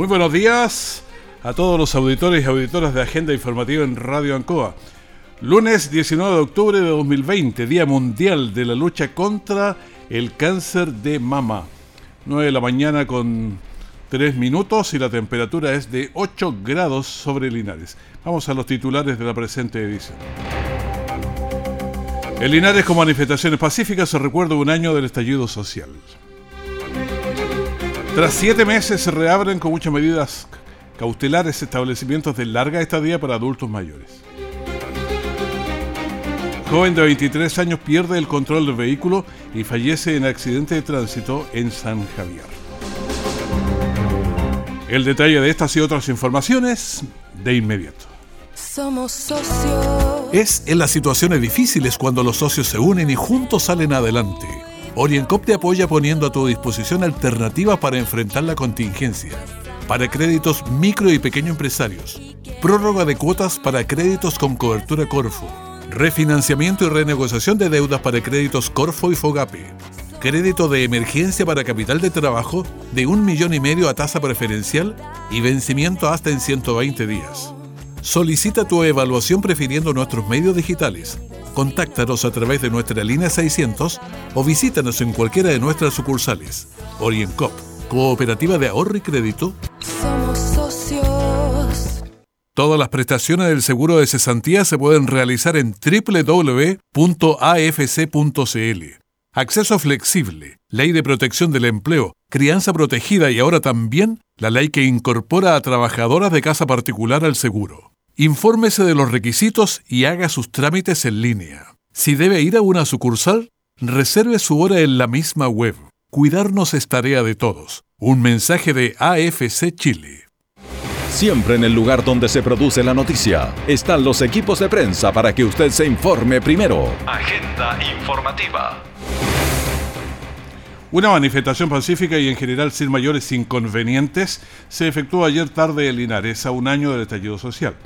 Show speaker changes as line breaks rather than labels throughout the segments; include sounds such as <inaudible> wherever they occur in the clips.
Muy buenos días a todos los auditores y auditoras de Agenda Informativa en Radio Ancoa. Lunes 19 de octubre de 2020, Día Mundial de la Lucha contra el Cáncer de Mama. 9 de la mañana con 3 minutos y la temperatura es de 8 grados sobre Linares. Vamos a los titulares de la presente edición. En Linares con manifestaciones pacíficas se recuerda un año del estallido social. Tras siete meses se reabren con muchas medidas cautelares establecimientos de larga estadía para adultos mayores. Joven de 23 años pierde el control del vehículo y fallece en accidente de tránsito en San Javier. El detalle de estas y otras informaciones de inmediato.
Somos socios.
Es en las situaciones difíciles cuando los socios se unen y juntos salen adelante. OrienCop te apoya poniendo a tu disposición alternativas para enfrentar la contingencia. Para créditos micro y pequeño empresarios. Prórroga de cuotas para créditos con cobertura Corfo. Refinanciamiento y renegociación de deudas para créditos Corfo y Fogape. Crédito de emergencia para capital de trabajo de un millón y medio a tasa preferencial y vencimiento hasta en 120 días. Solicita tu evaluación prefiriendo nuestros medios digitales Contáctanos a través de nuestra línea 600 o visítanos en cualquiera de nuestras sucursales. OrientCop, Cooperativa de Ahorro y Crédito.
Somos socios.
Todas las prestaciones del seguro de cesantía se pueden realizar en www.afc.cl. Acceso flexible, ley de protección del empleo, crianza protegida y ahora también la ley que incorpora a trabajadoras de casa particular al seguro. Infórmese de los requisitos y haga sus trámites en línea. Si debe ir a una sucursal, reserve su hora en la misma web. Cuidarnos es tarea de todos. Un mensaje de AFC Chile.
Siempre en el lugar donde se produce la noticia están los equipos de prensa para que usted se informe primero. Agenda informativa.
Una manifestación pacífica y en general sin mayores inconvenientes se efectuó ayer tarde en Linares a un año del estallido social.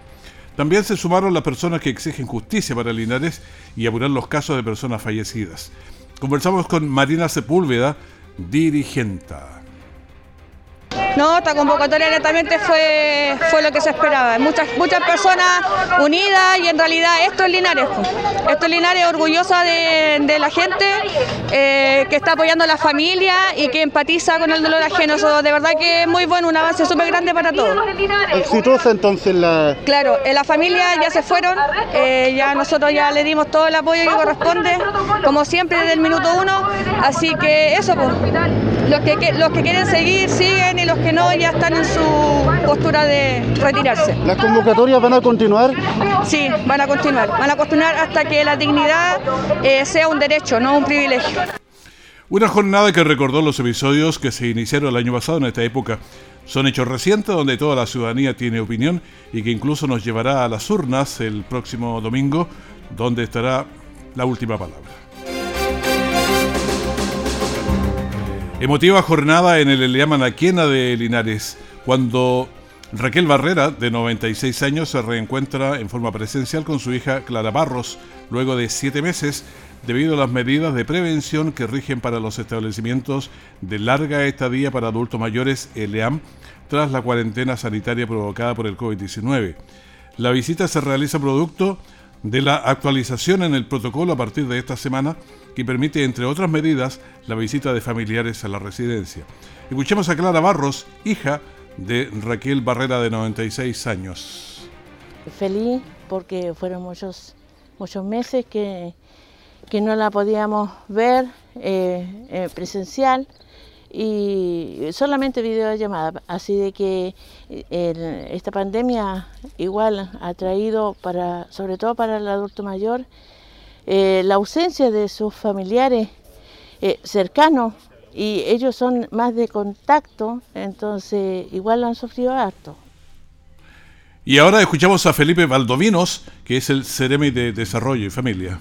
También se sumaron las personas que exigen justicia para Linares y apurar los casos de personas fallecidas. Conversamos con Marina Sepúlveda, dirigenta.
No, esta convocatoria netamente fue, fue lo que se esperaba. Muchas, muchas personas unidas y en realidad esto es Linares. Esto es Linares orgullosa de, la gente eh, que está apoyando a la familia y que empatiza con el dolor ajeno. Eso de verdad que es muy bueno, un avance súper grande para todos.
Exitosa entonces la...
Claro, en la familia ya se fueron, eh, ya nosotros ya le dimos todo el apoyo que corresponde, como siempre desde el minuto uno. Así que eso, pues, los que, los que quieren seguir, siguen y los que no ya están en su postura de retirarse.
¿Las convocatorias van a continuar?
Sí, van a continuar. Van a continuar hasta que la dignidad eh, sea un derecho, no un privilegio.
Una jornada que recordó los episodios que se iniciaron el año pasado en esta época. Son hechos recientes donde toda la ciudadanía tiene opinión y que incluso nos llevará a las urnas el próximo domingo, donde estará la última palabra. Emotiva jornada en el Eliama Naquena de Linares, cuando Raquel Barrera, de 96 años, se reencuentra en forma presencial con su hija Clara Barros, luego de siete meses, debido a las medidas de prevención que rigen para los establecimientos de larga estadía para adultos mayores, ELEAM, tras la cuarentena sanitaria provocada por el COVID-19. La visita se realiza producto de la actualización en el protocolo a partir de esta semana que permite, entre otras medidas, la visita de familiares a la residencia. Escuchemos a Clara Barros, hija de Raquel Barrera de 96 años.
Feliz porque fueron muchos, muchos meses que, que no la podíamos ver eh, eh, presencial y solamente videollamada. Así de que esta pandemia igual ha traído, para, sobre todo para el adulto mayor, eh, la ausencia de sus familiares eh, cercanos y ellos son más de contacto, entonces igual lo han sufrido harto.
Y ahora escuchamos a Felipe Valdovinos, que es el Ceremi de Desarrollo y Familia.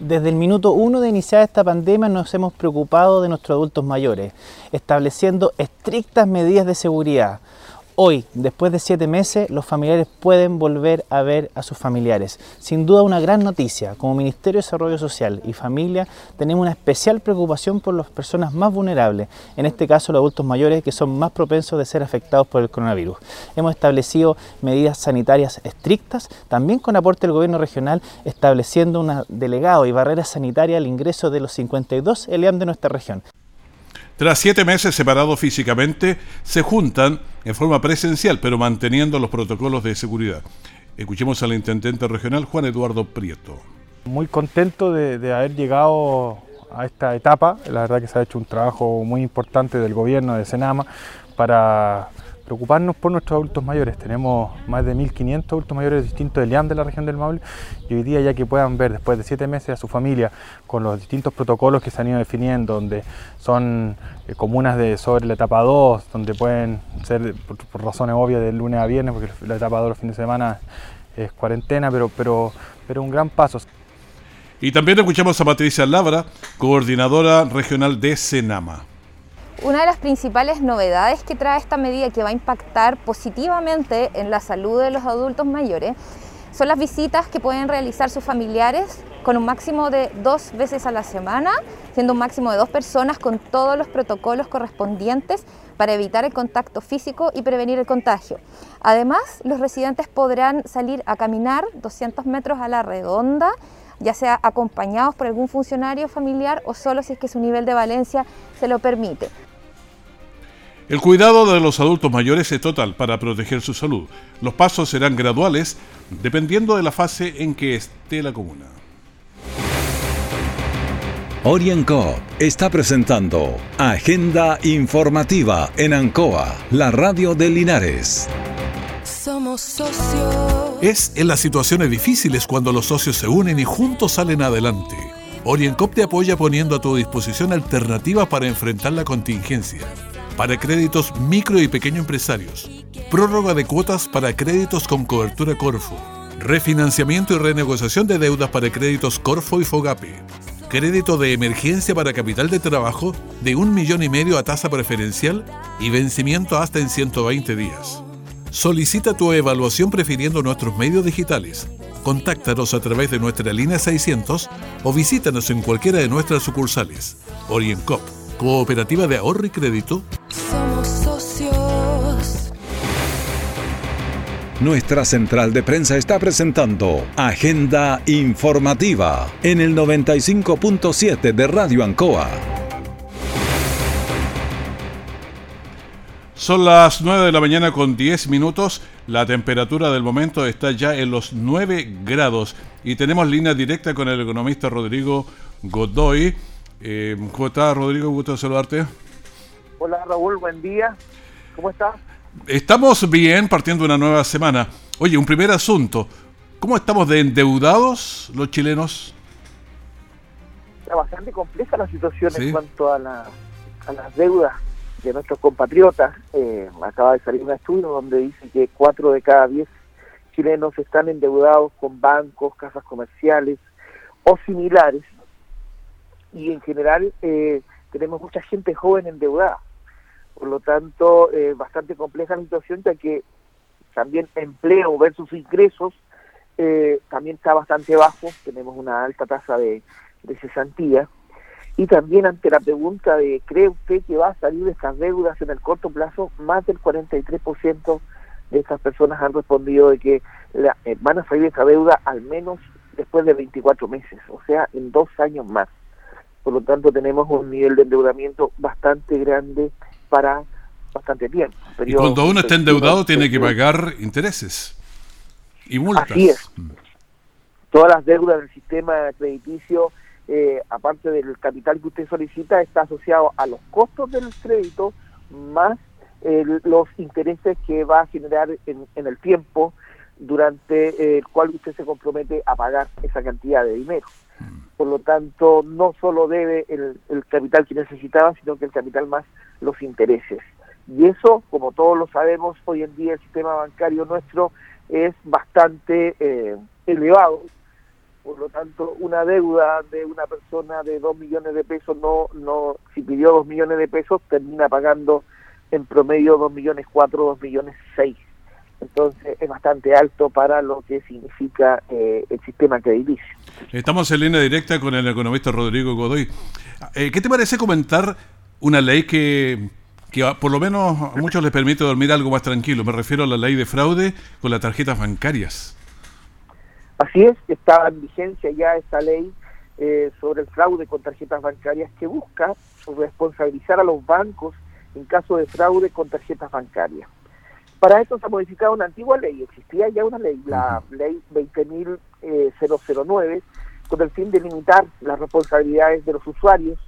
Desde el minuto uno de iniciar esta pandemia nos hemos preocupado de nuestros adultos mayores, estableciendo estrictas medidas de seguridad. Hoy, después de siete meses, los familiares pueden volver a ver a sus familiares. Sin duda una gran noticia. Como Ministerio de Desarrollo Social y Familia tenemos una especial preocupación por las personas más vulnerables, en este caso los adultos mayores que son más propensos de ser afectados por el coronavirus. Hemos establecido medidas sanitarias estrictas, también con aporte del gobierno regional, estableciendo un delegado y barreras sanitarias al ingreso de los 52 ELEAM de nuestra región.
Tras siete meses separados físicamente, se juntan en forma presencial, pero manteniendo los protocolos de seguridad. Escuchemos al intendente regional Juan Eduardo Prieto.
Muy contento de, de haber llegado a esta etapa. La verdad que se ha hecho un trabajo muy importante del gobierno de Senama para preocuparnos por nuestros adultos mayores. Tenemos más de 1.500 adultos mayores distintos de LIAM de la región del Maule y hoy día ya que puedan ver después de siete meses a su familia con los distintos protocolos que se han ido definiendo, donde son eh, comunas de sobre la etapa 2, donde pueden ser por, razones obvias de lunes a viernes, porque la etapa 2 los fines de semana es cuarentena, pero, pero, pero un gran paso.
Y también escuchamos a Patricia Labra, coordinadora regional de Senama.
Una de las principales novedades que trae esta medida que va a impactar positivamente en la salud de los adultos mayores son las visitas que pueden realizar sus familiares con un máximo de dos veces a la semana, siendo un máximo de dos personas con todos los protocolos correspondientes para evitar el contacto físico y prevenir el contagio. Además, los residentes podrán salir a caminar 200 metros a la redonda ya sea acompañados por algún funcionario familiar o solo si es que su nivel de valencia se lo permite.
El cuidado de los adultos mayores es total para proteger su salud. Los pasos serán graduales dependiendo de la fase en que esté la comuna.
Orienco está presentando Agenda Informativa en Ancoa, la radio de Linares.
Somos socios.
Es en las situaciones difíciles cuando los socios se unen y juntos salen adelante. Oriencop te apoya poniendo a tu disposición alternativas para enfrentar la contingencia para créditos micro y pequeño empresarios, prórroga de cuotas para créditos con cobertura Corfo, refinanciamiento y renegociación de deudas para créditos Corfo y Fogape, crédito de emergencia para capital de trabajo de un millón y medio a tasa preferencial y vencimiento hasta en 120 días. Solicita tu evaluación prefiriendo nuestros medios digitales. Contáctanos a través de nuestra línea 600 o visítanos en cualquiera de nuestras sucursales. OrientCop Cooperativa de Ahorro y Crédito.
Somos socios.
Nuestra central de prensa está presentando Agenda Informativa en el 95.7 de Radio Ancoa.
Son las 9 de la mañana con 10 minutos. La temperatura del momento está ya en los 9 grados y tenemos línea directa con el economista Rodrigo Godoy eh, ¿Cómo estás, Rodrigo? Gusto saludarte.
Hola, Raúl, buen día. ¿Cómo estás?
Estamos bien, partiendo una nueva semana. Oye, un primer asunto. ¿Cómo estamos de endeudados los chilenos?
Está bastante compleja la situación en cuanto a, las deudas de nuestros compatriotas. Eh, acaba de salir un estudio donde dice que 4 de cada 10 chilenos están endeudados con bancos, casas comerciales o similares y en general eh, tenemos mucha gente joven endeudada. Por lo tanto, eh, bastante compleja la situación, ya que también empleo versus ingresos eh, también está bastante bajo, tenemos una alta tasa de, de cesantía. Y también ante la pregunta de, ¿cree usted que va a salir de estas deudas en el corto plazo? Más del 43% de estas personas han respondido de que van a salir de esta deuda al menos después de 24 meses, o sea, en dos años más. Por lo tanto, tenemos un nivel de endeudamiento bastante grande para bastante tiempo.
Y cuando uno está endeudado tiene que pagar intereses y multas.
Así es. Mm. Todas las deudas del sistema crediticio, eh, aparte del capital que usted solicita, está asociado a los costos del crédito más los intereses que va a generar en, en el tiempo durante el cual usted se compromete a pagar esa cantidad de dinero. Por lo tanto no solo debe el, capital que necesitaba, sino que el capital más los intereses. Y eso, como todos lo sabemos, hoy en día el sistema bancario nuestro es bastante eh, elevado. Por lo tanto, una deuda de una persona de 2 millones de pesos, no, no, si pidió 2 millones de pesos, termina pagando en promedio 2 millones 4, 2 millones 6. Entonces es bastante alto para lo que significa eh, el sistema crediticio.
Estamos en línea directa con el economista Rodrigo Godoy. Eh, ¿Qué te parece comentar una ley que que por lo menos a muchos les permite dormir algo más tranquilo. Me refiero a la ley de fraude con las tarjetas bancarias.
Así es, está en vigencia ya esta ley eh, sobre el fraude con tarjetas bancarias que busca responsabilizar a los bancos en caso de fraude con tarjetas bancarias. Para esto se ha modificado una antigua ley, existía ya una ley, la ley 20.009, con el fin de limitar las responsabilidades de los usuarios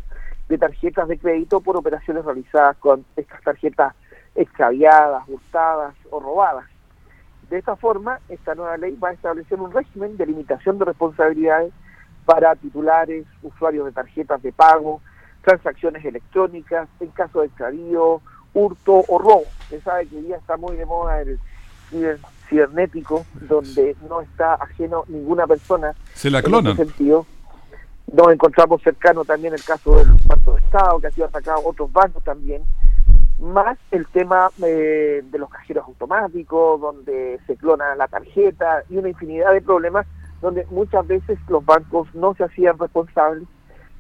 de tarjetas de crédito por operaciones realizadas con estas tarjetas extraviadas, hurtadas o robadas. De esta forma, esta nueva ley va a establecer un régimen de limitación de responsabilidades para titulares, usuarios de tarjetas de pago, transacciones electrónicas, en caso de extravío, hurto o robo. Se sabe que hoy día está muy de moda el cibernético, donde no está ajeno ninguna persona.
Se la clonan.
En ese sentido, nos encontramos cercano también el caso del Banco de Estado, que ha sido atacado otros bancos también, más el tema eh, de los cajeros automáticos, donde se clona la tarjeta y una infinidad de problemas donde muchas veces los bancos no se hacían responsables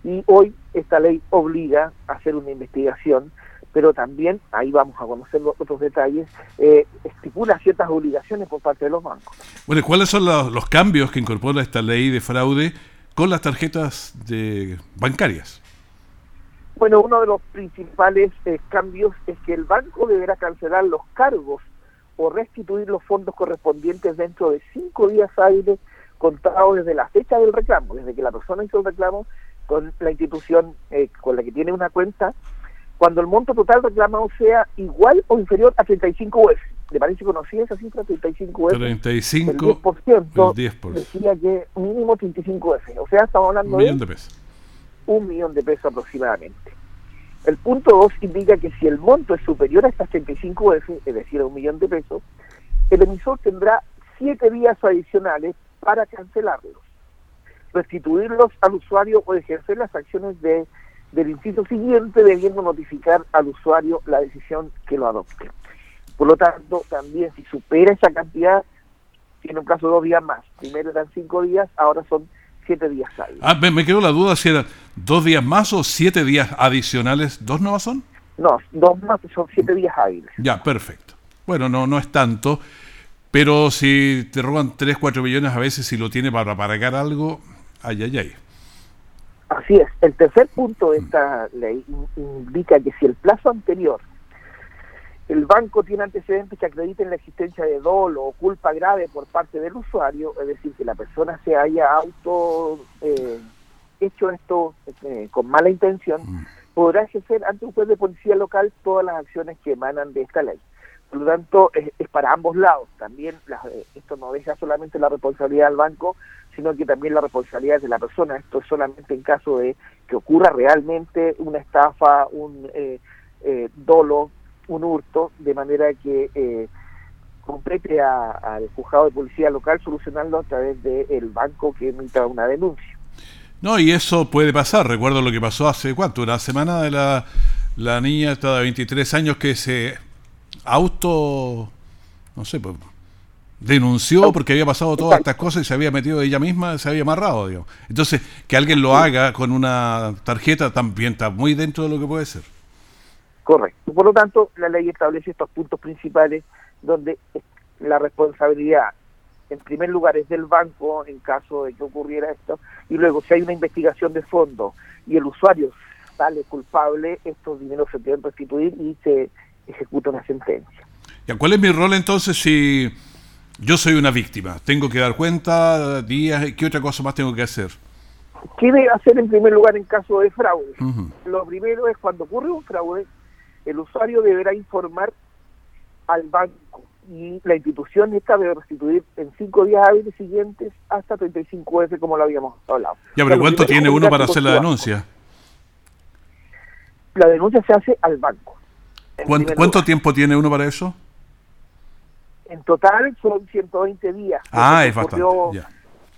y hoy esta ley obliga a hacer una investigación, pero también, ahí vamos a conocer los otros detalles, eh, estipula ciertas obligaciones por parte de los bancos.
Bueno, ¿cuáles son los, los cambios que incorpora esta ley de fraude con las tarjetas de bancarias?
Bueno, uno de los principales eh, cambios es que el banco deberá cancelar los cargos o restituir los fondos correspondientes dentro de cinco días hábiles contados desde la fecha del reclamo, desde que la persona hizo el reclamo con la institución eh, con la que tiene una cuenta, cuando el monto total reclamado sea igual o inferior a 35 UF. ¿Le parece conocida esa cifra? 35 F.
35 el
10%, el 10%. decía que mínimo 35 F. O sea, estamos hablando
un millón de, pesos.
Un millón de pesos aproximadamente. El punto 2 indica que si el monto es superior a estas 35 F, es decir, a un millón de pesos, el emisor tendrá 7 días adicionales para cancelarlos, restituirlos al usuario o ejercer las acciones de, del inciso siguiente, debiendo notificar al usuario la decisión que lo adopte. Por lo tanto, también si supera esa cantidad, tiene un plazo de dos días más. Primero eran cinco días, ahora son siete días hábiles.
Ah, me, quedó la duda si eran dos días más o siete días adicionales. ¿Dos nuevas son?
No, dos más son siete días hábiles.
Ya, perfecto. Bueno, no, no es tanto. Pero si te roban 3, 4 millones a veces, si lo tiene para pagar algo, ay, ay, ay.
Así es. El tercer punto de esta ley indica que si el plazo anterior el banco tiene antecedentes que acrediten la existencia de dolo o culpa grave por parte del usuario, es decir, que la persona se haya auto eh, hecho esto eh, con mala intención, mm. podrá ejercer ante un juez de policía local todas las acciones que emanan de esta ley. Por lo tanto, es, para ambos lados. También eh, esto no deja solamente la responsabilidad del banco, sino que también la responsabilidad de la persona. Esto es solamente en caso de que ocurra realmente una estafa, un dolo un hurto, de manera que eh, complete al juzgado de policía local solucionando a través del banco que emita una denuncia.
No, y eso puede pasar. Recuerdo lo que pasó hace, ¿cuánto? Una semana de la, la niña esta de 23 años que se auto, no sé, pues, denunció porque había pasado todas estas cosas y se había metido ella misma, se había amarrado, digamos. Entonces, que alguien lo haga con una tarjeta también está muy dentro de lo que puede ser.
Correcto. Por lo tanto, la ley establece estos puntos principales donde la responsabilidad, en primer lugar, es del banco en caso de que ocurriera esto, y luego si hay una investigación de fondo y el usuario sale culpable, estos dineros se deben restituir y se ejecuta una sentencia.
¿Y cuál es mi rol entonces si yo soy una víctima? ¿Tengo que dar cuenta, días, qué otra cosa más tengo que hacer?
¿Qué debe hacer en primer lugar en caso de fraude? Lo primero es cuando ocurre un fraude, el usuario deberá informar al banco y la institución esta debe restituir en cinco días hábiles siguientes hasta 35 veces como lo habíamos hablado.
Ya, pero ¿cuánto tiene uno para hacer la denuncia?
La denuncia se hace al banco.
¿Cuánto, tiempo tiene uno para eso?
En total son 120 días.
Ah, es bastante.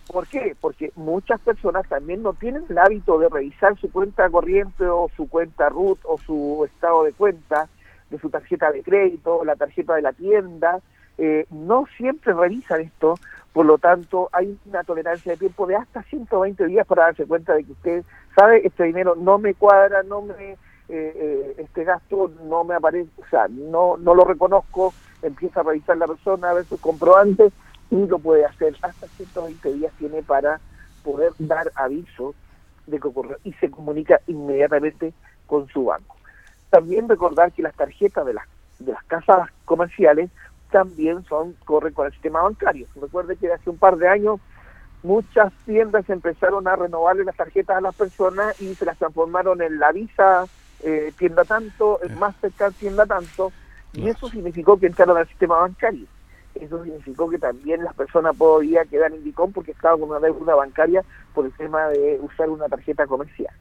¿Por qué? Porque muchas personas también no tienen el hábito de revisar su cuenta corriente o su cuenta RUT o su estado de cuenta de su tarjeta de crédito, la tarjeta de la tienda, eh, no siempre revisan esto, por lo tanto hay una tolerancia de tiempo de hasta 120 días para darse cuenta de que usted sabe, este dinero no me cuadra, no me eh, eh, este gasto no me aparece, o sea, no, no lo reconozco, empieza a revisar la persona, a ver sus comprobantes y lo puede hacer. Hasta 120 días tiene para poder dar aviso de que ocurrió y se comunica inmediatamente con su banco. También recordar que las tarjetas de las, de las casas comerciales también son corren con el sistema bancario. Recuerde que hace un par de años muchas tiendas empezaron a renovarle las tarjetas a las personas y se las transformaron en la Visa eh, tienda tanto, más Mastercard tienda tanto, y eso significó que entraron al sistema bancario. Eso significó que también las personas podían quedar en Dicom porque estaban con una deuda bancaria por el tema de usar una tarjeta comercial.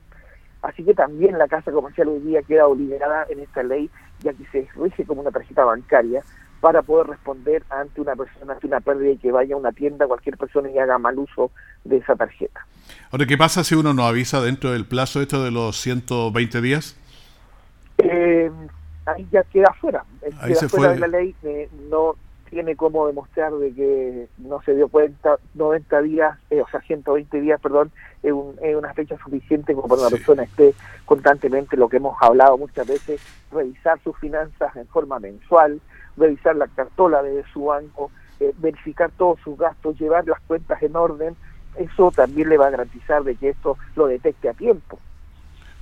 Así que también la casa comercial hoy día queda obligada en esta ley, ya que se rige como una tarjeta bancaria para poder responder ante una persona, ante una pérdida y que vaya a una tienda, cualquier persona y haga mal uso de esa tarjeta.
Ahora, ¿qué pasa si uno no avisa dentro del plazo esto de los 120 días?
Eh, ahí ya queda fuera. Ahí se fuera de la ley. Eh, no tiene cómo demostrar de que no se dio cuenta 90 días, eh, o sea, 120 días, perdón, es, una fecha suficiente como para una persona esté constantemente, lo que hemos hablado muchas veces, revisar sus finanzas en forma mensual, revisar la cartola de su banco, eh, verificar todos sus gastos, llevar las cuentas en orden, eso también le va a garantizar de que esto lo detecte a tiempo.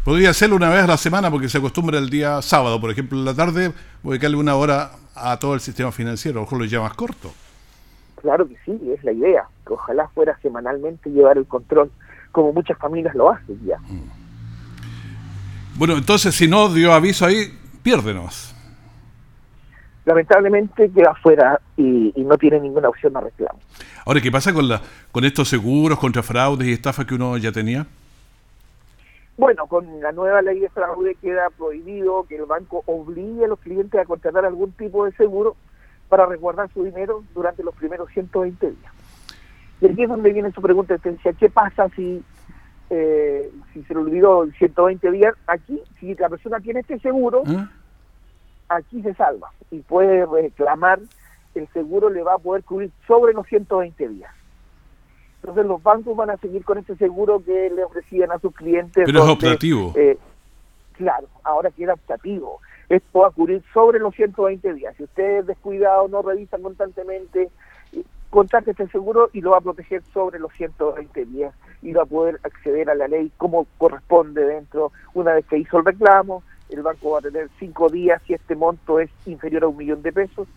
Podría hacerlo una vez a la semana porque se acostumbra el día sábado, por ejemplo, en la tarde, dedicarle una hora a todo el sistema financiero, ojo lo llamas corto.
Claro que sí, es la idea, que ojalá fuera semanalmente llevar el control, como muchas familias lo hacen ya. Mm.
Bueno, entonces si no dio aviso ahí, piérdenos.
Lamentablemente queda fuera y, y, no tiene ninguna opción a reclamo.
Ahora, ¿qué pasa con, la, con estos seguros contra fraudes y estafas que uno ya tenía?
Bueno, con la nueva ley de fraude queda prohibido que el banco obligue a los clientes a contratar algún tipo de seguro para resguardar su dinero durante los primeros 120 días. Y aquí es donde viene su pregunta ¿qué pasa si, eh, si se le olvidó 120 días? Aquí, si la persona tiene este seguro, ¿Mm? aquí se salva y puede reclamar, el seguro le va a poder cubrir sobre los 120 días. Entonces los bancos van a seguir con ese seguro que le ofrecían a sus clientes.
Pero es optativo.
Eh, claro, ahora queda optativo. Esto va a cubrir sobre los 120 días. Si ustedes descuidado, no revisan constantemente, contrate este seguro y lo va a proteger sobre los 120 días y va a poder acceder a la ley como corresponde dentro. Una vez que hizo el reclamo, el banco va a tener cinco días si este monto es inferior a un millón de pesos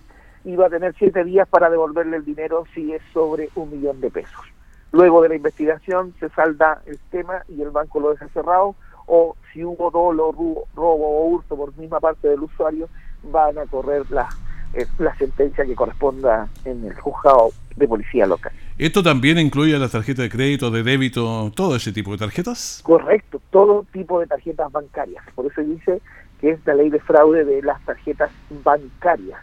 y va a tener siete días para devolverle el dinero si es sobre un millón de pesos. Luego de la investigación se salda el tema y el banco lo deja cerrado o si hubo dolo, robo, o hurto por misma parte del usuario, van a correr la, eh, la sentencia que corresponda en el juzgado de policía local.
¿Esto también incluye las tarjetas de crédito, de débito, todo ese tipo de tarjetas?
Correcto, todo tipo de tarjetas bancarias. Por eso dice que es la ley de fraude de las tarjetas bancarias.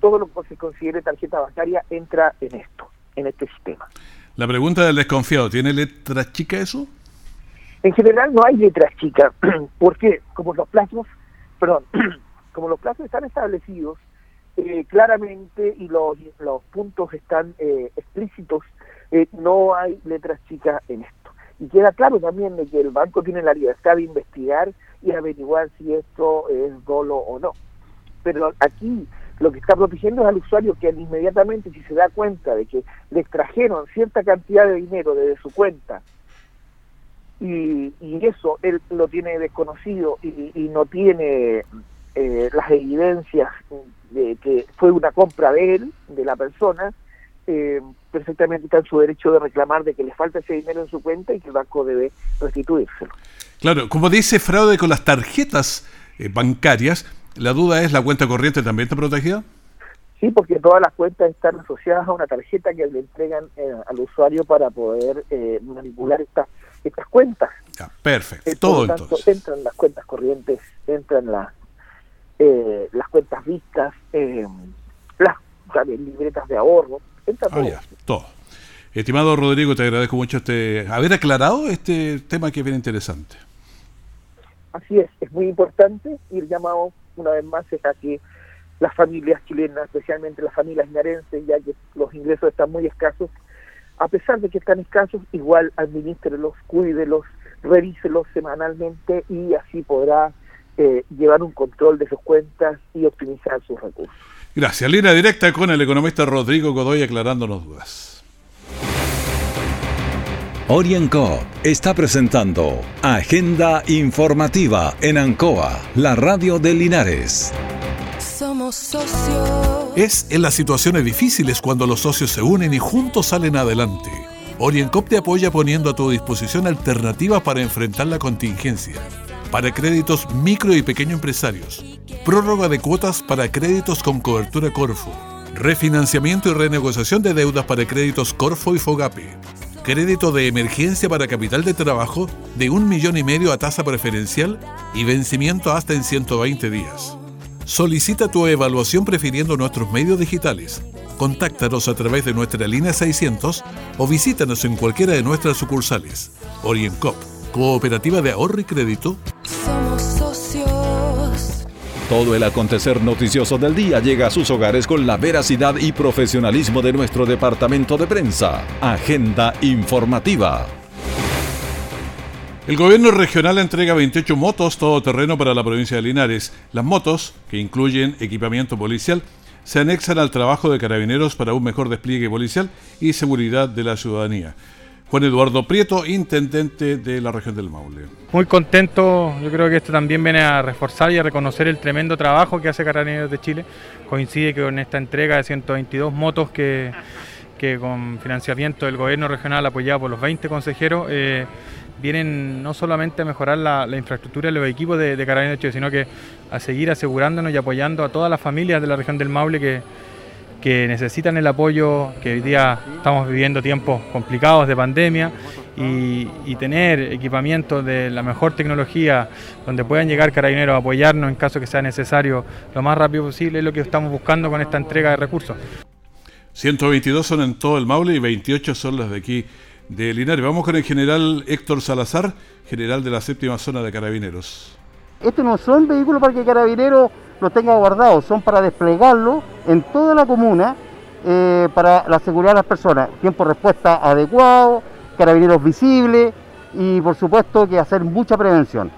Todo lo que se considere tarjeta bancaria entra en esto, en este sistema.
La pregunta del desconfiado, ¿tiene letra chica eso?
En general no hay letras chicas, <clears throat> porque como los plazos, perdón, <clears throat> como los plazos están establecidos eh, claramente y los, los puntos están eh, explícitos, eh, no hay letras chicas en esto. Y queda claro también de que el banco tiene la libertad de investigar y averiguar si esto es dolo o no. Pero aquí lo que está protegiendo es al usuario que inmediatamente si se da cuenta de que le extrajeron cierta cantidad de dinero desde su cuenta y, eso él lo tiene desconocido y, no tiene eh, las evidencias de que fue una compra de él, de la persona, eh, perfectamente está en su derecho de reclamar de que le falta ese dinero en su cuenta y que el banco debe restituírselo.
Claro, como dice fraude con las tarjetas eh, bancarias, la duda es, ¿la cuenta corriente también está protegida?
Sí, porque todas las cuentas están asociadas a una tarjeta que le entregan eh, al usuario para poder eh, manipular estas estas cuentas.
perfecto. Eh, Todo
entonces. Entran las cuentas corrientes, entran las las cuentas vistas, las libretas de ahorro, entra ah,
todo. todo. Estimado Rodrigo, te agradezco mucho este haber aclarado este tema que es bien interesante.
Así es, es muy importante ir llamado una vez más a que las familias chilenas, especialmente las familias inarenses, ya que los ingresos están muy escasos, a pesar de que están escasos, igual administrelos, cuídelos, revíselos semanalmente y así podrá eh, llevar un control de sus cuentas y optimizar sus recursos.
Gracias. Línea directa con el economista Rodrigo Godoy aclarándonos dudas.
Orienco está presentando Agenda Informativa en Ancoa, la radio de Linares.
Somos socios.
Es en las situaciones difíciles cuando los socios se unen y juntos salen adelante. Oriencop te apoya poniendo a tu disposición alternativas para enfrentar la contingencia. Para créditos micro y pequeño empresarios. Prórroga de cuotas para créditos con cobertura Corfo. Refinanciamiento y renegociación de deudas para créditos Corfo y Fogape crédito de emergencia para capital de trabajo de un millón y medio a tasa preferencial y vencimiento hasta en 120 días. Solicita tu evaluación prefiriendo nuestros medios digitales. Contáctanos a través de nuestra línea 600 o visítanos en cualquiera de nuestras sucursales. Oriencop, Cooperativa de Ahorro y Crédito.
Todo el acontecer noticioso del día llega a sus hogares con la veracidad y profesionalismo de nuestro departamento de prensa. Agenda informativa.
El gobierno regional entrega 28 motos todoterreno para la provincia de Linares. Las motos, que incluyen equipamiento policial, se anexan al trabajo de carabineros para un mejor despliegue policial y seguridad de la ciudadanía. Juan Eduardo Prieto, intendente de la región del Maule.
Muy contento, yo creo que esto también viene a reforzar y a reconocer el tremendo trabajo que hace Carabineros de Chile. Coincide con esta entrega de 122 motos que, con financiamiento del gobierno regional apoyado por los 20 consejeros eh, vienen no solamente a mejorar la, infraestructura y los equipos de, de Carabineros de Chile, sino que a seguir asegurándonos y apoyando a todas las familias de la región del Maule que que necesitan el apoyo, que hoy día estamos viviendo tiempos complicados de pandemia y, tener equipamiento de la mejor tecnología donde puedan llegar carabineros a apoyarnos en caso que sea necesario lo más rápido posible es lo que estamos buscando con esta entrega de recursos.
122 son en todo el Maule y 28 son las de aquí de Linares. Vamos con el general Héctor Salazar, general de la séptima zona de carabineros.
Estos no son vehículos para que carabineros lo tenga guardado, son para desplegarlo en toda la comuna eh, para la seguridad de las personas. Tiempo de respuesta adecuado, carabineros visibles y por supuesto que hacer mucha prevención.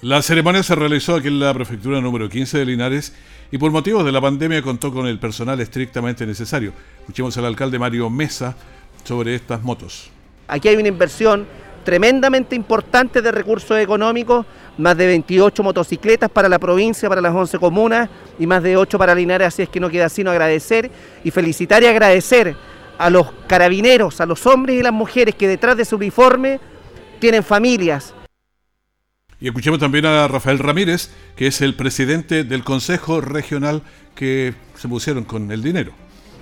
La ceremonia se realizó aquí en la prefectura número 15 de Linares y por motivos de la pandemia contó con el personal estrictamente necesario. Escuchemos al alcalde Mario Mesa sobre estas motos.
Aquí hay una inversión tremendamente importante de recursos económicos más de 28 motocicletas para la provincia, para las 11 comunas y más de 8 para Linares, así es que no queda sino agradecer y felicitar y agradecer a los carabineros, a los hombres y las mujeres que detrás de su uniforme tienen familias.
Y escuchemos también a Rafael Ramírez, que es el presidente del Consejo Regional que se pusieron con el dinero.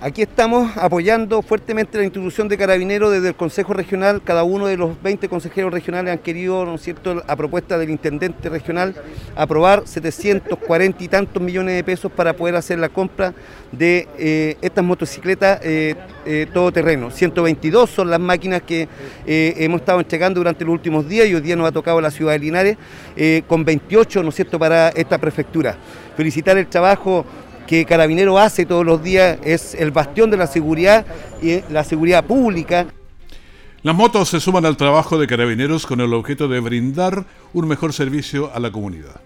Aquí estamos apoyando fuertemente la institución de carabineros desde el Consejo Regional. Cada uno de los 20 consejeros regionales han querido, ¿no es cierto?, a propuesta del intendente regional, aprobar 740 y tantos millones de pesos para poder hacer la compra de eh, estas motocicletas eh, eh, todoterreno. 122 son las máquinas que hemos estado entregando durante los últimos días y hoy día nos ha tocado la ciudad de Linares con 28, ¿no es cierto?, para esta prefectura. Felicitar el trabajo que Carabinero hace todos los días, es el bastión de la seguridad y la seguridad pública.
Las motos se suman al trabajo de Carabineros con el objeto de brindar un mejor servicio a la comunidad.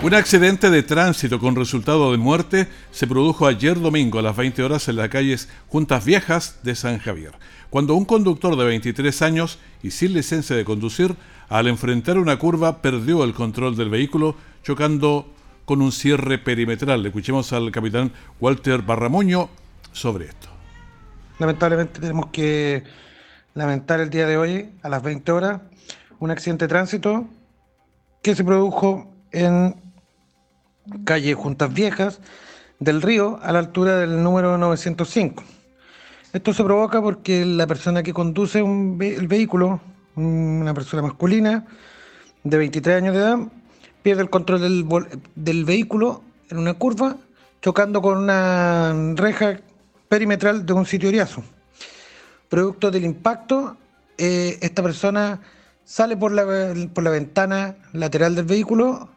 Un accidente de tránsito con resultado de muerte se produjo ayer domingo a las 20 horas en las calles Juntas Viejas de San Javier, cuando un conductor de 23 años y sin licencia de conducir, al enfrentar una curva, perdió el control del vehículo chocando con un cierre perimetral. Escuchemos al capitán Walter Barramoño sobre esto.
Lamentablemente tenemos que lamentar el día de hoy, a las 20 horas, un accidente de tránsito que se produjo en calle Juntas Viejas del Río, a la altura del número 905. Esto se provoca porque la persona que conduce el vehículo, una persona masculina de 23 años de edad, pierde el control del, del vehículo en una curva, chocando con una reja perimetral de un sitio oriazo. Producto del impacto, eh, esta persona sale por la, por la ventana lateral del vehículo,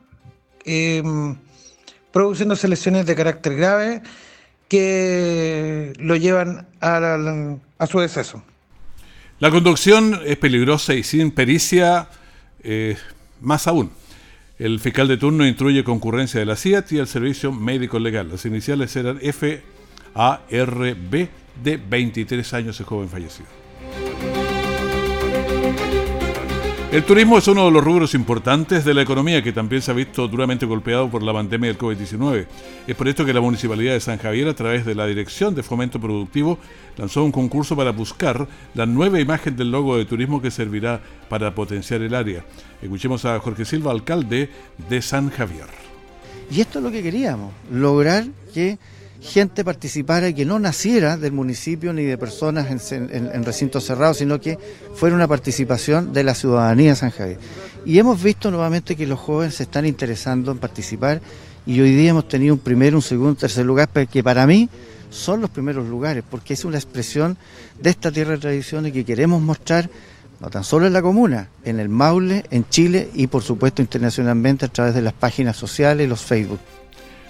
em, produciéndose lesiones de carácter grave que lo llevan a, a, su deceso.
La conducción es peligrosa y sin pericia, eh, más aún. El fiscal de turno instruye concurrencia de la CIAT y el servicio médico legal. Las iniciales eran FARB de 23 años, el joven fallecido. El turismo es uno de los rubros importantes de la economía que también se ha visto duramente golpeado por la pandemia del COVID-19. Es por esto que la Municipalidad de San Javier, a través de la Dirección de Fomento Productivo, lanzó un concurso para buscar la nueva imagen del logo de turismo que servirá para potenciar el área. Escuchemos a Jorge Silva, alcalde de San Javier.
Y esto es lo que queríamos, lograr que gente participara que no naciera del municipio ni de personas en, recintos cerrados, sino que fuera una participación de la ciudadanía de San Javier. Y hemos visto nuevamente que los jóvenes se están interesando en participar y hoy día hemos tenido un primer, un segundo, un tercer lugar, que para mí son los primeros lugares, porque es una expresión de esta tierra de tradiciones que queremos mostrar no tan solo en la comuna, en el Maule, en Chile y por supuesto internacionalmente a través de las páginas sociales y los Facebook.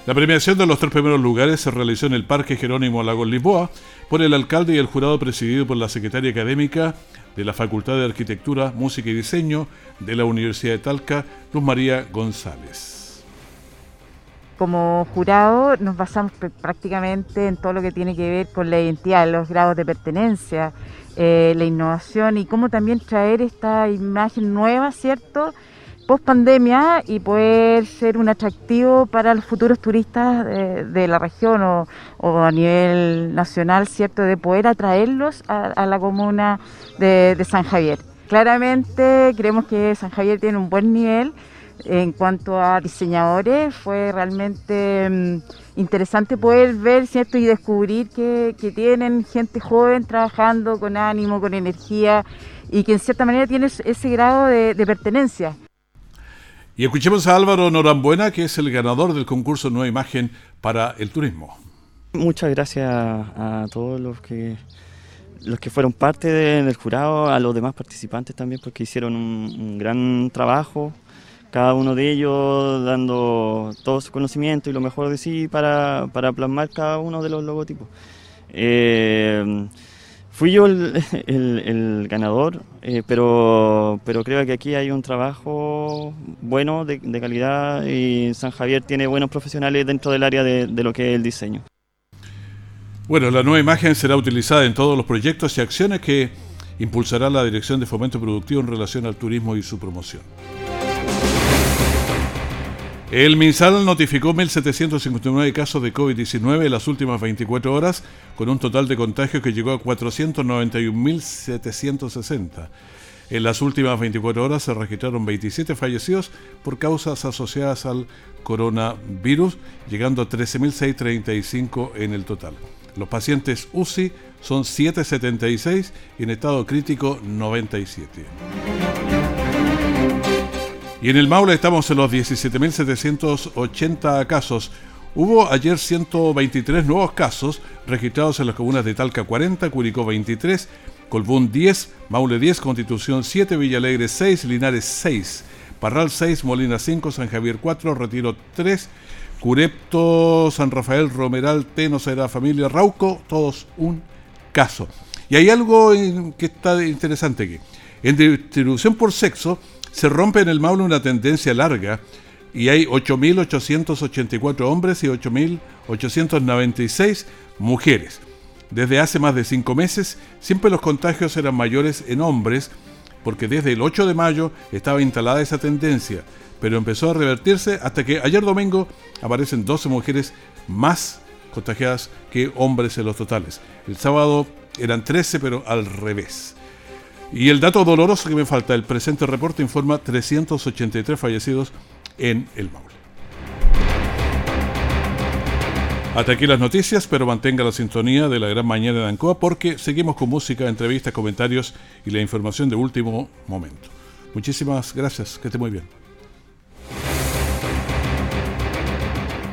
La premiación de los tres primeros lugares se realizó en el Parque Jerónimo Lagos Lisboa por el alcalde y el jurado presidido por la secretaria académica de la Facultad de Arquitectura, Música y Diseño de la Universidad de Talca, Luz María González.
Como jurado nos basamos prácticamente en todo lo que tiene que ver con la identidad, los grados de pertenencia, eh, la innovación y cómo también traer esta imagen nueva, ¿cierto? Post pandemia y poder ser un atractivo para los futuros turistas de, la región o, a nivel nacional, ¿cierto? De poder atraerlos a, la comuna de, San Javier. Claramente creemos que San Javier tiene un buen nivel en cuanto a diseñadores. Fue realmente mm, interesante poder ver, ¿cierto? Y descubrir que, tienen gente joven trabajando con ánimo, con energía y que en cierta manera tiene ese grado de pertenencia.
Y escuchemos a Álvaro Norambuena, que es el ganador del concurso Nueva Imagen para el Turismo.
Muchas gracias a todos los que los que fueron parte del jurado, a los demás participantes también, porque hicieron un, gran trabajo, cada uno de ellos dando todo su conocimiento y lo mejor de sí para, para plasmar cada uno de los logotipos. Eh, Fui yo el, <laughs> ganador, eh, pero, creo que aquí hay un trabajo bueno, de, calidad, y San Javier tiene buenos profesionales dentro del área de lo que es el diseño.
Bueno, la nueva imagen será utilizada en todos los proyectos y acciones que impulsará la Dirección de Fomento Productivo en relación al turismo y su promoción. El MinSal notificó 1.759 casos de COVID-19 en las últimas 24 horas, con un total de contagios que llegó a 491.760. En las últimas 24 horas se registraron 27 fallecidos por causas asociadas al coronavirus, llegando a 13.635 en el total. Los pacientes UCI son 776 y en estado crítico 97. Y en el Maule estamos en los 17.780 casos. Hubo ayer 123 nuevos casos registrados en las comunas de Talca 40, Curicó 23, Colbún 10, Maule 10, Constitución 7, Villalegre 6, Linares 6, Parral 6, Molina 5, San Javier 4, Retiro 3, Curepto, San Rafael, Romeral, Teno, Será Familia, Rauco, todos un caso. Y hay algo que está interesante aquí. En distribución por sexo, se rompe en el Maule una tendencia larga y hay 8.884 hombres y 8.896 mujeres. Desde hace más de cinco meses, siempre los contagios eran mayores en hombres, porque desde el 8 de mayo estaba instalada esa tendencia, pero empezó a revertirse hasta que ayer domingo aparecen 12 mujeres más contagiadas que hombres en los totales. El sábado eran 13, pero al revés. Y el dato doloroso que me falta, el presente reporte informa 383 fallecidos en el Maule. Hasta aquí las noticias, pero mantenga la sintonía de la gran mañana de Ancoa porque seguimos con música, entrevistas, comentarios y la información de último momento. Muchísimas gracias, que esté muy bien.